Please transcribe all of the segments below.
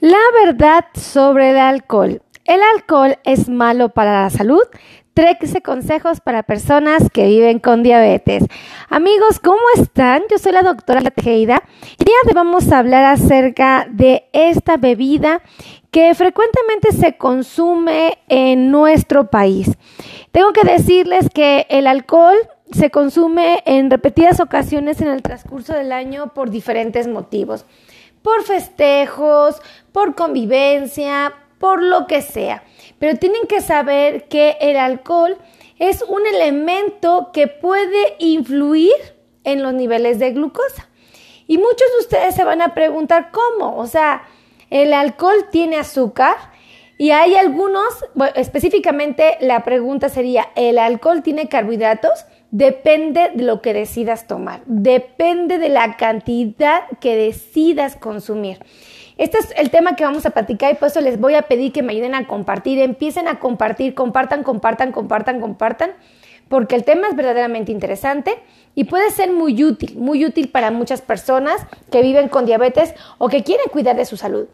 La verdad sobre el alcohol. ¿El alcohol es malo para la salud? 13 consejos para personas que viven con diabetes. Amigos, ¿cómo están? Yo soy la doctora Tejeda y hoy vamos a hablar acerca de esta bebida que frecuentemente se consume en nuestro país. Tengo que decirles que el alcohol se consume en repetidas ocasiones en el transcurso del año por diferentes motivos por festejos, por convivencia, por lo que sea. Pero tienen que saber que el alcohol es un elemento que puede influir en los niveles de glucosa. Y muchos de ustedes se van a preguntar cómo. O sea, el alcohol tiene azúcar y hay algunos, específicamente la pregunta sería, ¿el alcohol tiene carbohidratos? Depende de lo que decidas tomar, depende de la cantidad que decidas consumir. Este es el tema que vamos a platicar y por eso les voy a pedir que me ayuden a compartir, empiecen a compartir, compartan, compartan, compartan, compartan porque el tema es verdaderamente interesante y puede ser muy útil, muy útil para muchas personas que viven con diabetes o que quieren cuidar de su salud.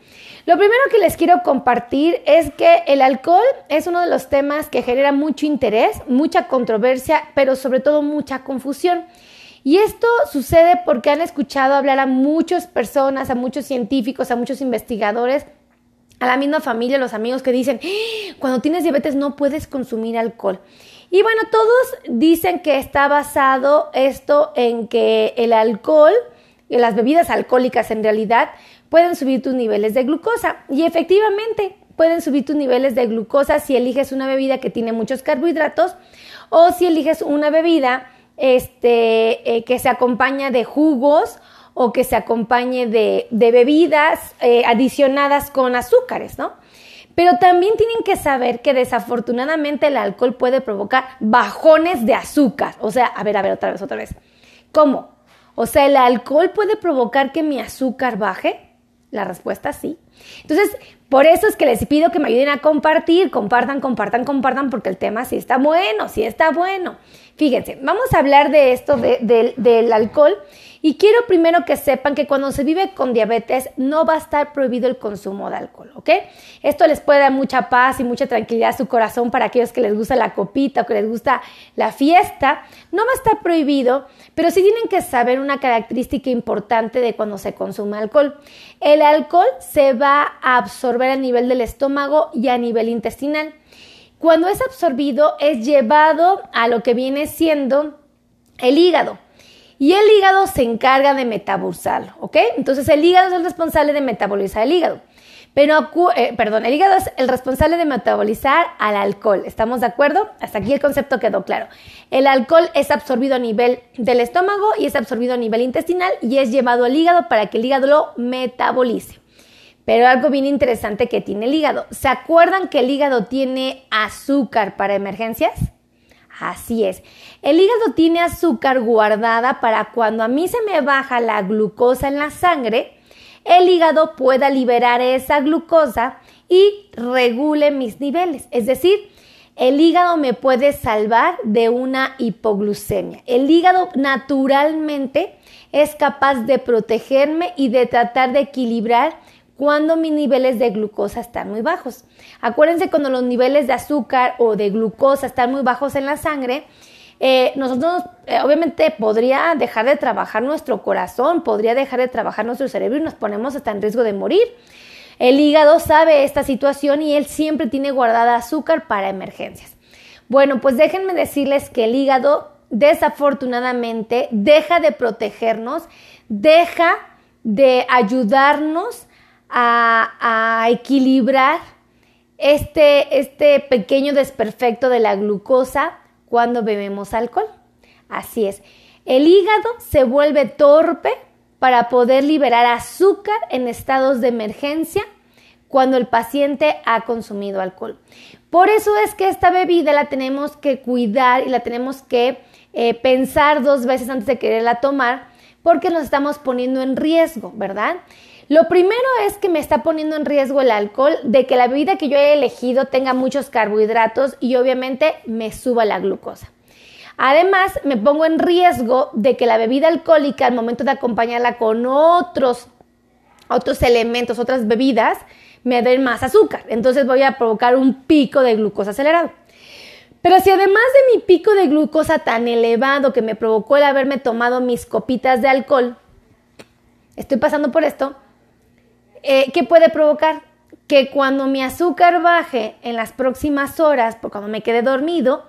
Lo primero que les quiero compartir es que el alcohol es uno de los temas que genera mucho interés, mucha controversia, pero sobre todo mucha confusión. Y esto sucede porque han escuchado hablar a muchas personas, a muchos científicos, a muchos investigadores a la misma familia, los amigos que dicen, ¡Ah! cuando tienes diabetes no puedes consumir alcohol. Y bueno, todos dicen que está basado esto en que el alcohol, las bebidas alcohólicas en realidad, pueden subir tus niveles de glucosa. Y efectivamente, pueden subir tus niveles de glucosa si eliges una bebida que tiene muchos carbohidratos o si eliges una bebida este, eh, que se acompaña de jugos o que se acompañe de, bebidas eh, adicionadas con azúcares, ¿no? Pero también tienen que saber que desafortunadamente el alcohol puede provocar bajones de azúcar. O sea, a ver, a ver, otra vez, otra vez. ¿Cómo? O sea, ¿el alcohol puede provocar que mi azúcar baje? La respuesta es sí. Entonces, por eso es que les pido que me ayuden a compartir, compartan, compartan, compartan, porque el tema sí está bueno, sí está bueno. Fíjense, vamos a hablar de esto del alcohol y quiero primero que sepan que cuando se vive con diabetes no va a estar prohibido el consumo de alcohol, ¿ok? Esto les puede dar mucha paz y mucha tranquilidad a su corazón para aquellos que les gusta la copita o que les gusta la fiesta. No va a estar prohibido, pero sí tienen que saber una característica importante de cuando se consume alcohol. El alcohol se va a absorber a nivel del estómago y a nivel intestinal. Cuando es absorbido es llevado a lo que viene siendo el hígado. Y el hígado se encarga de metabolizarlo, ¿ok? Entonces el hígado es el responsable de metabolizar el hígado. Pero, eh, perdón, el hígado es el responsable de metabolizar al alcohol. ¿Estamos de acuerdo? Hasta aquí el concepto quedó claro. El alcohol es absorbido a nivel del estómago y es absorbido a nivel intestinal y es llevado al hígado para que el hígado lo metabolice. Pero algo bien interesante que tiene el hígado. ¿Se acuerdan que el hígado tiene azúcar para emergencias? Así es. El hígado tiene azúcar guardada para cuando a mí se me baja la glucosa en la sangre, el hígado pueda liberar esa glucosa y regule mis niveles. Es decir, el hígado me puede salvar de una hipoglucemia. El hígado naturalmente es capaz de protegerme y de tratar de equilibrar cuando mis niveles de glucosa están muy bajos. Acuérdense cuando los niveles de azúcar o de glucosa están muy bajos en la sangre, eh, nosotros eh, obviamente podría dejar de trabajar nuestro corazón, podría dejar de trabajar nuestro cerebro y nos ponemos hasta en riesgo de morir. El hígado sabe esta situación y él siempre tiene guardada azúcar para emergencias. Bueno, pues déjenme decirles que el hígado desafortunadamente deja de protegernos, deja de ayudarnos a, equilibrar este, este pequeño desperfecto de la glucosa cuando bebemos alcohol. Así es, el hígado se vuelve torpe para poder liberar azúcar en estados de emergencia cuando el paciente ha consumido alcohol. Por eso es que esta bebida la tenemos que cuidar y la tenemos que eh, pensar dos veces antes de quererla tomar porque nos estamos poniendo en riesgo, ¿verdad? Lo primero es que me está poniendo en riesgo el alcohol de que la bebida que yo he elegido tenga muchos carbohidratos y obviamente me suba la glucosa. Además, me pongo en riesgo de que la bebida alcohólica al momento de acompañarla con otros otros elementos, otras bebidas, me den más azúcar. Entonces voy a provocar un pico de glucosa acelerado. Pero si además de mi pico de glucosa tan elevado que me provocó el haberme tomado mis copitas de alcohol, estoy pasando por esto, eh, ¿qué puede provocar? Que cuando mi azúcar baje en las próximas horas, por cuando me quede dormido,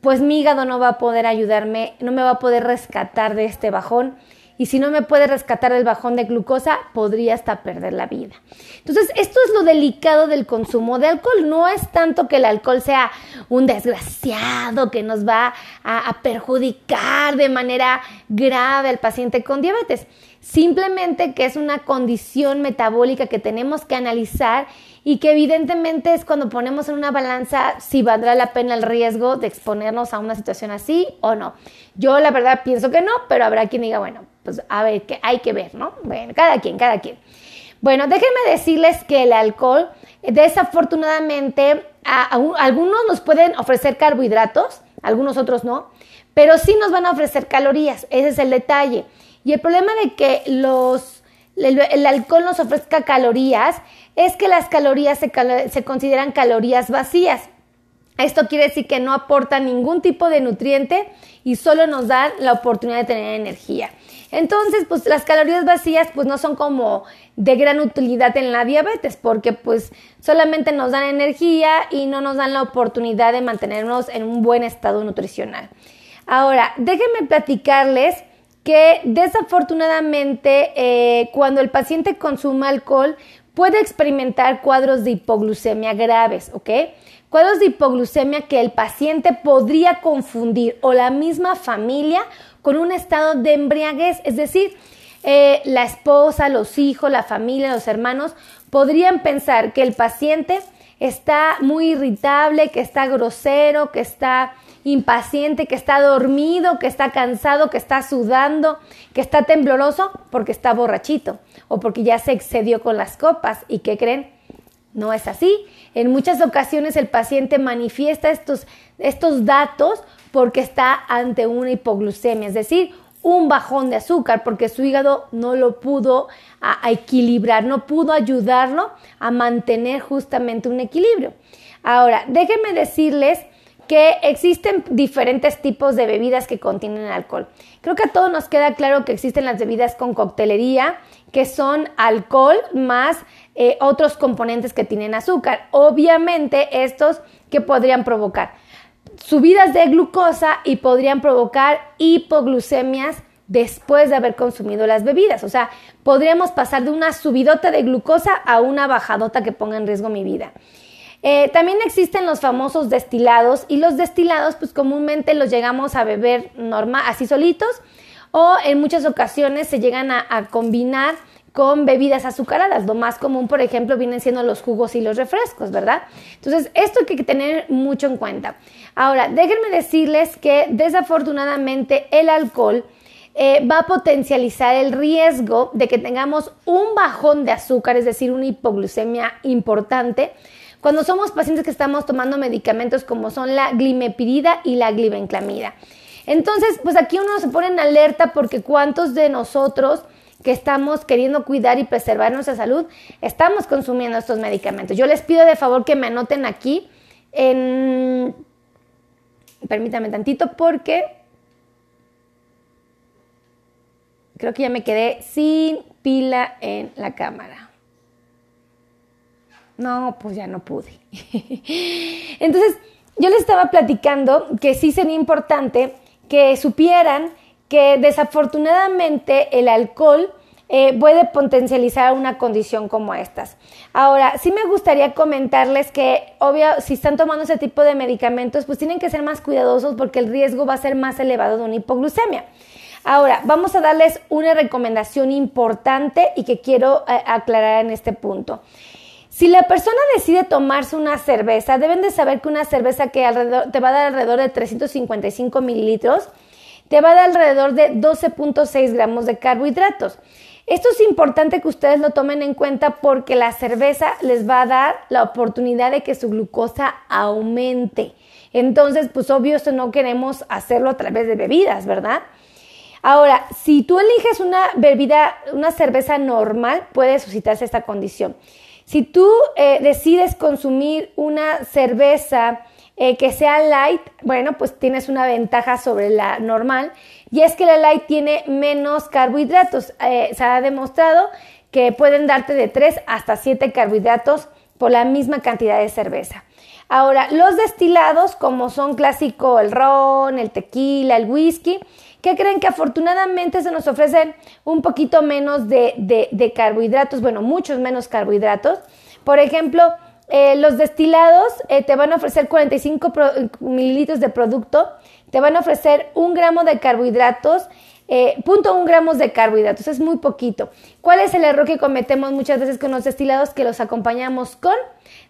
pues mi hígado no va a poder ayudarme, no me va a poder rescatar de este bajón y si no me puede rescatar del bajón de glucosa, podría hasta perder la vida. Entonces, esto es lo delicado del consumo de alcohol. No es tanto que el alcohol sea un desgraciado que nos va a, a perjudicar de manera grave al paciente con diabetes. Simplemente que es una condición metabólica que tenemos que analizar y que evidentemente es cuando ponemos en una balanza si valdrá la pena el riesgo de exponernos a una situación así o no. Yo la verdad pienso que no, pero habrá quien diga, bueno, pues a ver, que hay que ver, ¿no? Bueno, cada quien, cada quien. Bueno, déjenme decirles que el alcohol, desafortunadamente, algunos nos pueden ofrecer carbohidratos, algunos otros no, pero sí nos van a ofrecer calorías, ese es el detalle. Y el problema de que los, el, alcohol nos ofrezca calorías es que las calorías se, se consideran calorías vacías. Esto quiere decir que no aporta ningún tipo de nutriente y solo nos da la oportunidad de tener energía. Entonces, pues las calorías vacías pues no son como de gran utilidad en la diabetes porque pues solamente nos dan energía y no nos dan la oportunidad de mantenernos en un buen estado nutricional. Ahora, déjenme platicarles que desafortunadamente eh, cuando el paciente consume alcohol puede experimentar cuadros de hipoglucemia graves, ¿ok? Cuadros de hipoglucemia que el paciente podría confundir o la misma familia con un estado de embriaguez, es decir, eh, la esposa, los hijos, la familia, los hermanos podrían pensar que el paciente está muy irritable, que está grosero, que está impaciente, que está dormido, que está cansado, que está sudando, que está tembloroso porque está borrachito o porque ya se excedió con las copas. ¿Y qué creen? No es así. En muchas ocasiones el paciente manifiesta estos, estos datos porque está ante una hipoglucemia, es decir, un bajón de azúcar porque su hígado no lo pudo equilibrar, no pudo ayudarlo a mantener justamente un equilibrio. Ahora, déjenme decirles que existen diferentes tipos de bebidas que contienen alcohol. Creo que a todos nos queda claro que existen las bebidas con coctelería, que son alcohol más eh, otros componentes que tienen azúcar. Obviamente estos que podrían provocar subidas de glucosa y podrían provocar hipoglucemias después de haber consumido las bebidas. O sea, podríamos pasar de una subidota de glucosa a una bajadota que ponga en riesgo mi vida. Eh, también existen los famosos destilados y los destilados pues comúnmente los llegamos a beber así solitos o en muchas ocasiones se llegan a, combinar con bebidas azucaradas. Lo más común, por ejemplo, vienen siendo los jugos y los refrescos, ¿verdad? Entonces, esto hay que tener mucho en cuenta. Ahora, déjenme decirles que desafortunadamente el alcohol eh, va a potencializar el riesgo de que tengamos un bajón de azúcar, es decir, una hipoglucemia importante, cuando somos pacientes que estamos tomando medicamentos como son la glimepirida y la glibenclamida. Entonces, pues aquí uno se pone en alerta porque cuántos de nosotros que estamos queriendo cuidar y preservar nuestra salud, estamos consumiendo estos medicamentos. Yo les pido de favor que me anoten aquí en... Permítame tantito porque creo que ya me quedé sin pila en la cámara. No, pues ya no pude. Entonces, yo les estaba platicando que sí sería importante que supieran que desafortunadamente el alcohol eh, puede potencializar una condición como estas. Ahora, sí me gustaría comentarles que, obvio, si están tomando ese tipo de medicamentos, pues tienen que ser más cuidadosos porque el riesgo va a ser más elevado de una hipoglucemia. Ahora, vamos a darles una recomendación importante y que quiero eh, aclarar en este punto. Si la persona decide tomarse una cerveza, deben de saber que una cerveza que te va a dar alrededor de 355 mililitros, te va a dar alrededor de 12.6 gramos de carbohidratos. Esto es importante que ustedes lo tomen en cuenta porque la cerveza les va a dar la oportunidad de que su glucosa aumente. Entonces, pues obvio, esto no queremos hacerlo a través de bebidas, ¿verdad? Ahora, si tú eliges una bebida, una cerveza normal, puede suscitarse esta condición. Si tú eh, decides consumir una cerveza eh, que sea light, bueno, pues tienes una ventaja sobre la normal y es que la light tiene menos carbohidratos. Eh, se ha demostrado que pueden darte de 3 hasta 7 carbohidratos por la misma cantidad de cerveza. Ahora, los destilados, como son clásico el ron, el tequila, el whisky, que creen que afortunadamente se nos ofrecen un poquito menos de, carbohidratos, bueno, muchos menos carbohidratos. Por ejemplo, eh, los destilados eh, te van a ofrecer 45 mililitros de producto, te van a ofrecer un gramo de carbohidratos, eh, punto un gramos de carbohidratos, es muy poquito. ¿Cuál es el error que cometemos muchas veces con los destilados? Que los acompañamos con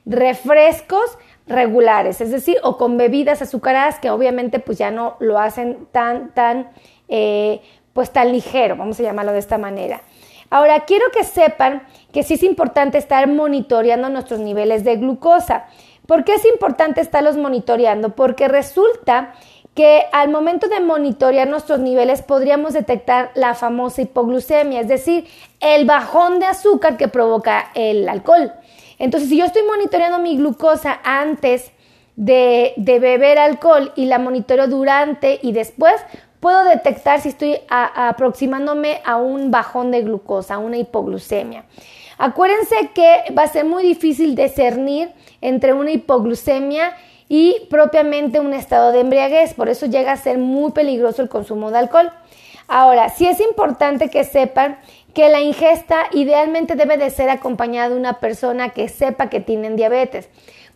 refrescos, regulares, es decir, o con bebidas azucaradas que obviamente pues ya no lo hacen tan, tan, eh, pues tan ligero, vamos a llamarlo de esta manera. Ahora, quiero que sepan que sí es importante estar monitoreando nuestros niveles de glucosa. ¿Por qué es importante estarlos monitoreando? Porque resulta que al momento de monitorear nuestros niveles podríamos detectar la famosa hipoglucemia, es decir, el bajón de azúcar que provoca el alcohol. Entonces, si yo estoy monitoreando mi glucosa antes de, beber alcohol y la monitoreo durante y después, puedo detectar si estoy aproximándome a un bajón de glucosa, a una hipoglucemia. Acuérdense que va a ser muy difícil discernir entre una hipoglucemia y propiamente un estado de embriaguez, por eso llega a ser muy peligroso el consumo de alcohol. Ahora, sí es importante que sepan que la ingesta idealmente debe de ser acompañada de una persona que sepa que tienen diabetes,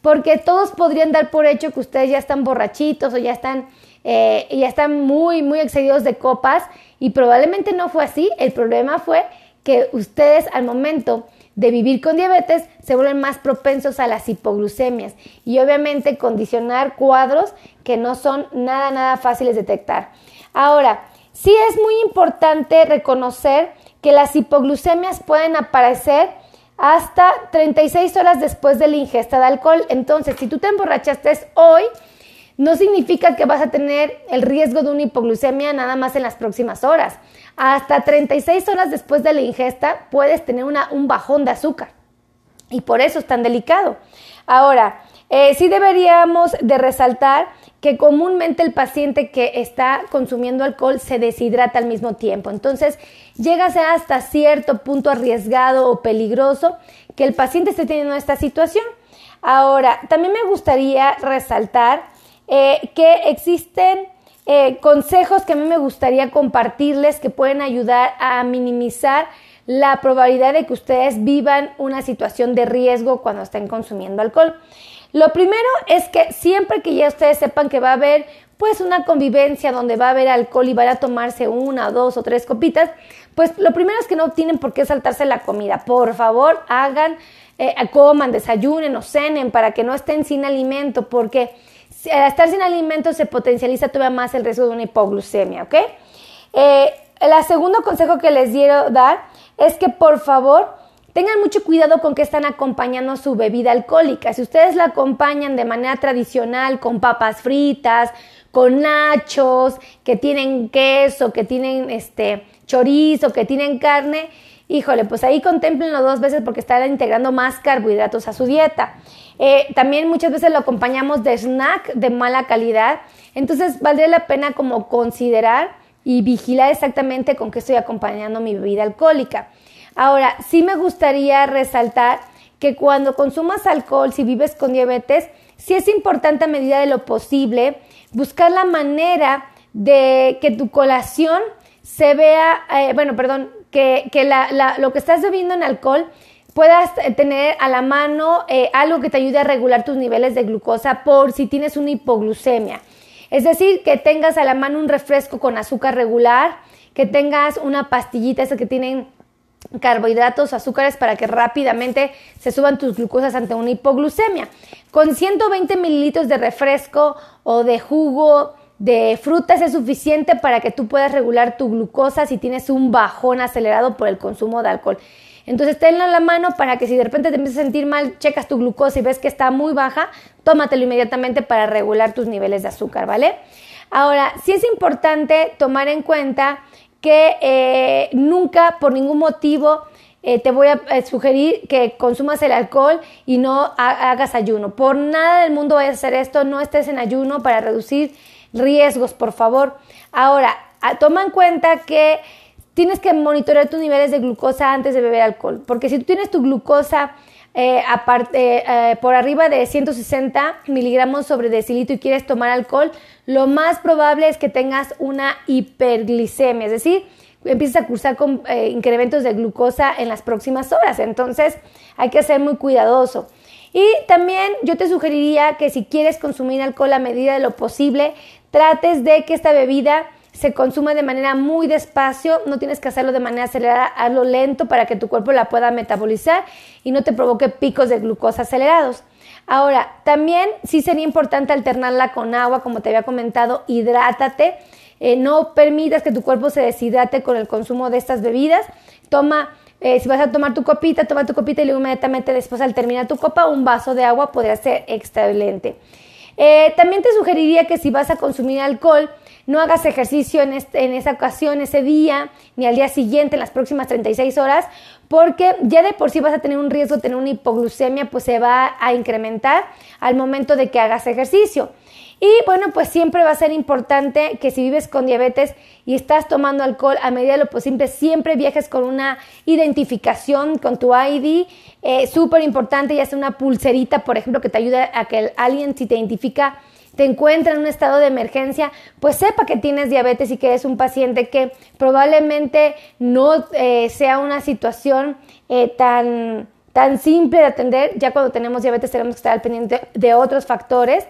porque todos podrían dar por hecho que ustedes ya están borrachitos o ya están, eh, ya están muy, muy excedidos de copas y probablemente no fue así. El problema fue que ustedes al momento de vivir con diabetes se vuelven más propensos a las hipoglucemias y obviamente condicionar cuadros que no son nada, nada fáciles de detectar. Ahora, sí es muy importante reconocer que las hipoglucemias pueden aparecer hasta 36 horas después de la ingesta de alcohol. Entonces, si tú te emborrachaste hoy, no significa que vas a tener el riesgo de una hipoglucemia nada más en las próximas horas. Hasta 36 horas después de la ingesta puedes tener un bajón de azúcar. Y por eso es tan delicado. Ahora, eh, sí deberíamos de resaltar que comúnmente el paciente que está consumiendo alcohol se deshidrata al mismo tiempo. Entonces, llega hasta cierto punto arriesgado o peligroso que el paciente esté teniendo esta situación. Ahora, también me gustaría resaltar eh, que existen eh, consejos que a mí me gustaría compartirles que pueden ayudar a minimizar la probabilidad de que ustedes vivan una situación de riesgo cuando estén consumiendo alcohol. Lo primero es que siempre que ya ustedes sepan que va a haber pues una convivencia donde va a haber alcohol y van a tomarse una, dos o tres copitas, pues lo primero es que no tienen por qué saltarse la comida. Por favor, hagan, eh, coman, desayunen o cenen para que no estén sin alimento, porque al estar sin alimento se potencializa todavía más el riesgo de una hipoglucemia, ¿ok? Eh, el segundo consejo que les quiero dar es que por favor Tengan mucho cuidado con que están acompañando su bebida alcohólica. Si ustedes la acompañan de manera tradicional con papas fritas, con nachos, que tienen queso, que tienen este chorizo, que tienen carne, híjole, pues ahí contemplenlo dos veces porque están integrando más carbohidratos a su dieta. Eh, también muchas veces lo acompañamos de snack de mala calidad, entonces valdría la pena como considerar y vigilar exactamente con qué estoy acompañando mi bebida alcohólica. Ahora, sí me gustaría resaltar que cuando consumas alcohol, si vives con diabetes, sí es importante a medida de lo posible buscar la manera de que tu colación se vea, eh, bueno, perdón, que, lo que estás bebiendo en alcohol puedas tener a la mano eh, algo que te ayude a regular tus niveles de glucosa por si tienes una hipoglucemia. Es decir, que tengas a la mano un refresco con azúcar regular, que tengas una pastillita, esa que tienen carbohidratos, azúcares para que rápidamente se suban tus glucosas ante una hipoglucemia. Con 120 mililitros de refresco o de jugo de frutas es suficiente para que tú puedas regular tu glucosa si tienes un bajón acelerado por el consumo de alcohol. Entonces tenlo en la mano para que si de repente te empiezas a sentir mal, checas tu glucosa y ves que está muy baja, tómatelo inmediatamente para regular tus niveles de azúcar, ¿vale? Ahora, sí es importante tomar en cuenta que eh, nunca por ningún motivo eh, te voy a eh, sugerir que consumas el alcohol y no hagas ayuno. Por nada del mundo vayas a hacer esto, no estés en ayuno para reducir riesgos, por favor. Ahora, toma en cuenta que tienes que monitorear tus niveles de glucosa antes de beber alcohol, porque si tú tienes tu glucosa eh, aparte, eh, por arriba de 160 miligramos sobre decilitro y quieres tomar alcohol, lo más probable es que tengas una hiperglicemia, es decir, empiezas a cursar con eh, incrementos de glucosa en las próximas horas. Entonces, hay que ser muy cuidadoso. Y también yo te sugeriría que si quieres consumir alcohol a medida de lo posible, trates de que esta bebida se consume de manera muy despacio, no tienes que hacerlo de manera acelerada, hazlo lento para que tu cuerpo la pueda metabolizar y no te provoque picos de glucosa acelerados. Ahora, también sí sería importante alternarla con agua, como te había comentado, hidrátate, eh, no permitas que tu cuerpo se deshidrate con el consumo de estas bebidas, toma eh, si vas a tomar tu copita, toma tu copita y luego inmediatamente después al terminar tu copa, un vaso de agua podría ser excelente. Eh, también te sugeriría que si vas a consumir alcohol, no hagas ejercicio en, este, en esa ocasión, ese día, ni al día siguiente, en las próximas 36 horas, porque ya de por sí vas a tener un riesgo de tener una hipoglucemia, pues se va a incrementar al momento de que hagas ejercicio. Y bueno, pues siempre va a ser importante que si vives con diabetes y estás tomando alcohol a medida de lo posible, siempre viajes con una identificación con tu ID. Eh, Súper importante, ya sea una pulserita, por ejemplo, que te ayude a que alguien, si te identifica, te encuentra en un estado de emergencia, pues sepa que tienes diabetes y que eres un paciente que probablemente no eh, sea una situación eh, tan, tan simple de atender. Ya cuando tenemos diabetes tenemos que estar al pendiente de otros factores.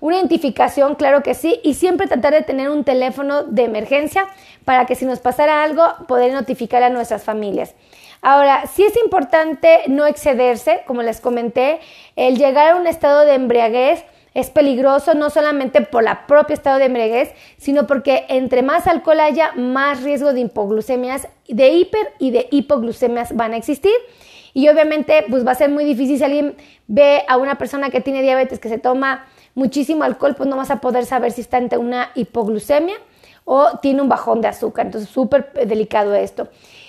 Una identificación, claro que sí, y siempre tratar de tener un teléfono de emergencia para que si nos pasara algo, poder notificar a nuestras familias. Ahora, sí es importante no excederse, como les comenté, el llegar a un estado de embriaguez es peligroso no solamente por la propia estado de embriaguez, sino porque entre más alcohol haya, más riesgo de hipoglucemias, de hiper y de hipoglucemias van a existir. Y obviamente, pues va a ser muy difícil si alguien ve a una persona que tiene diabetes que se toma muchísimo alcohol, pues no vas a poder saber si está ante una hipoglucemia o tiene un bajón de azúcar. Entonces, súper delicado esto.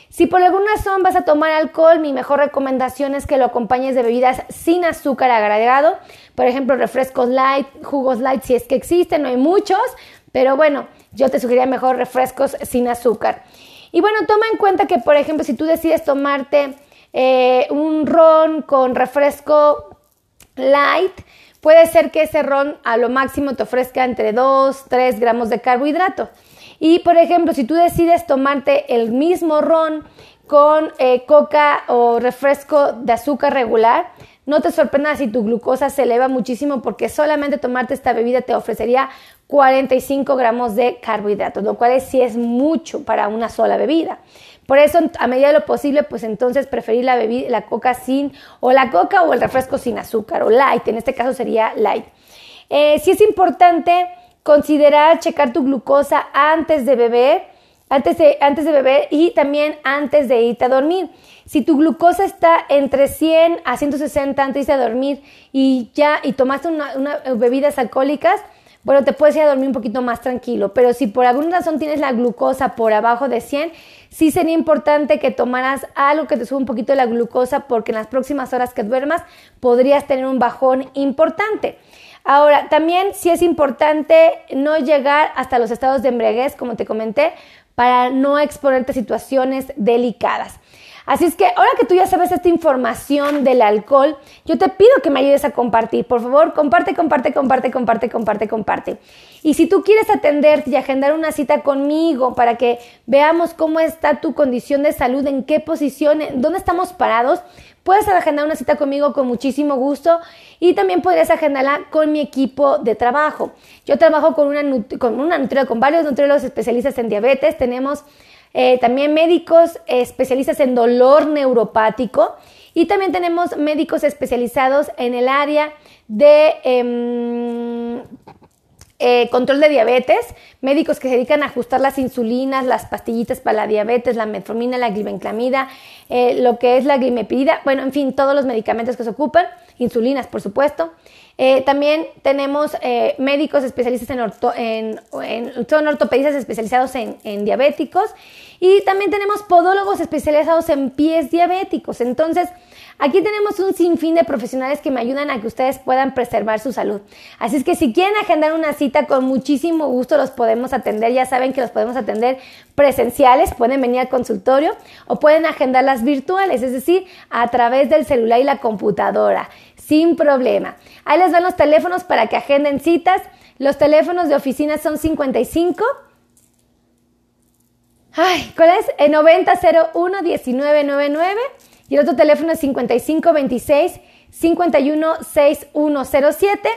Si por alguna razón vas a tomar alcohol, mi mejor recomendación es que lo acompañes de bebidas sin azúcar agregado, por ejemplo, refrescos light, jugos light, si es que existen, no hay muchos, pero bueno, yo te sugeriría mejor refrescos sin azúcar. Y bueno, toma en cuenta que, por ejemplo, si tú decides tomarte eh, un ron con refresco light, puede ser que ese ron a lo máximo te ofrezca entre 2, 3 gramos de carbohidrato. Y por ejemplo, si tú decides tomarte el mismo ron con eh, coca o refresco de azúcar regular, no te sorprendas si tu glucosa se eleva muchísimo porque solamente tomarte esta bebida te ofrecería 45 gramos de carbohidratos, lo cual sí es mucho para una sola bebida. Por eso, a medida de lo posible, pues entonces preferir la bebida, la coca sin, o la coca o el refresco sin azúcar, o light, en este caso sería light. Eh, sí es importante considerar checar tu glucosa antes de beber, antes de, antes de beber y también antes de irte a dormir. Si tu glucosa está entre 100 a 160 antes de irte a dormir y ya y tomaste una, una, bebidas alcohólicas, bueno, te puedes ir a dormir un poquito más tranquilo, pero si por alguna razón tienes la glucosa por abajo de 100, sí sería importante que tomaras algo que te suba un poquito la glucosa porque en las próximas horas que duermas podrías tener un bajón importante. Ahora, también sí es importante no llegar hasta los estados de embriaguez, como te comenté, para no exponerte a situaciones delicadas. Así es que ahora que tú ya sabes esta información del alcohol, yo te pido que me ayudes a compartir. Por favor, comparte, comparte, comparte, comparte, comparte, comparte. Y si tú quieres atenderte y agendar una cita conmigo para que veamos cómo está tu condición de salud, en qué posición, dónde estamos parados, puedes agendar una cita conmigo con muchísimo gusto y también podrías agendarla con mi equipo de trabajo. Yo trabajo con una, con una nutrióloga, con varios nutriólogos especialistas en diabetes. Tenemos eh, también médicos especialistas en dolor neuropático y también tenemos médicos especializados en el área de... Em, eh, control de diabetes, médicos que se dedican a ajustar las insulinas, las pastillitas para la diabetes, la metformina, la glibenclamida, eh, lo que es la glimepirida, bueno, en fin, todos los medicamentos que se ocupan, insulinas, por supuesto. Eh, también tenemos médicos especialistas en, orto, en, son ortopedistas especializados en, en, diabéticos y también tenemos podólogos especializados en pies diabéticos. Entonces, Aquí tenemos un sinfín de profesionales que me ayudan a que ustedes puedan preservar su salud. Así es que si quieren agendar una cita, con muchísimo gusto los podemos atender. Ya saben que los podemos atender presenciales, pueden venir al consultorio o pueden agendarlas virtuales, es decir, a través del celular y la computadora, sin problema. Ahí les van los teléfonos para que agenden citas. Los teléfonos de oficina son 55 Ay, ¿cuál es? 9001 1999 y el otro teléfono es 5526 516107.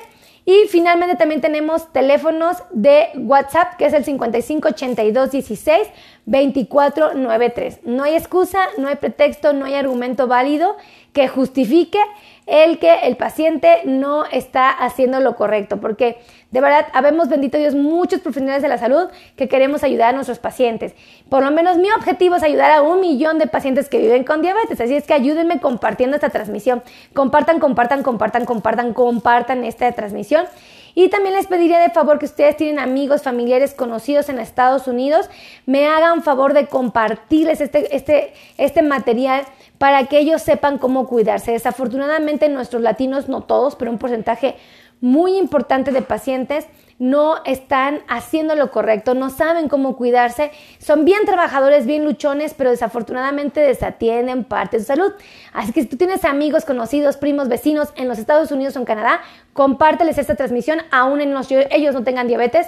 Y finalmente también tenemos teléfonos de WhatsApp, que es el 558216 2493. No hay excusa, no hay pretexto, no hay argumento válido que justifique el que el paciente no está haciendo lo correcto, porque de verdad, habemos, bendito Dios, muchos profesionales de la salud que queremos ayudar a nuestros pacientes. Por lo menos mi objetivo es ayudar a un millón de pacientes que viven con diabetes, así es que ayúdenme compartiendo esta transmisión. Compartan, compartan, compartan, compartan, compartan esta transmisión. Y también les pediría de favor que ustedes tienen amigos, familiares, conocidos en Estados Unidos, me hagan favor de compartirles este, este, este material para que ellos sepan cómo cuidarse. Desafortunadamente nuestros latinos, no todos, pero un porcentaje muy importante de pacientes no están haciendo lo correcto, no saben cómo cuidarse, son bien trabajadores, bien luchones, pero desafortunadamente desatienden parte de su salud. Así que si tú tienes amigos, conocidos, primos, vecinos en los Estados Unidos o en Canadá, compárteles esta transmisión, aún en los, ellos no tengan diabetes,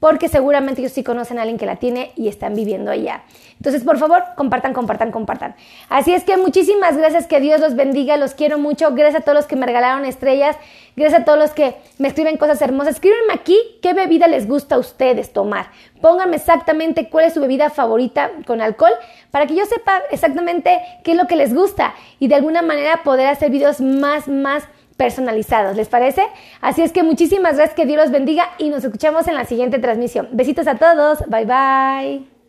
porque seguramente ellos sí conocen a alguien que la tiene y están viviendo allá. Entonces, por favor, compartan, compartan, compartan. Así es que muchísimas gracias, que Dios los bendiga, los quiero mucho. Gracias a todos los que me regalaron estrellas, gracias a todos los que me escriben cosas hermosas. Escríbanme aquí qué bebida les gusta a ustedes tomar. Pónganme exactamente cuál es su bebida favorita con alcohol para que yo sepa exactamente qué es lo que les gusta y de alguna manera poder hacer videos más, más personalizados, ¿les parece? Así es que muchísimas gracias, que Dios los bendiga y nos escuchamos en la siguiente transmisión. Besitos a todos, bye bye.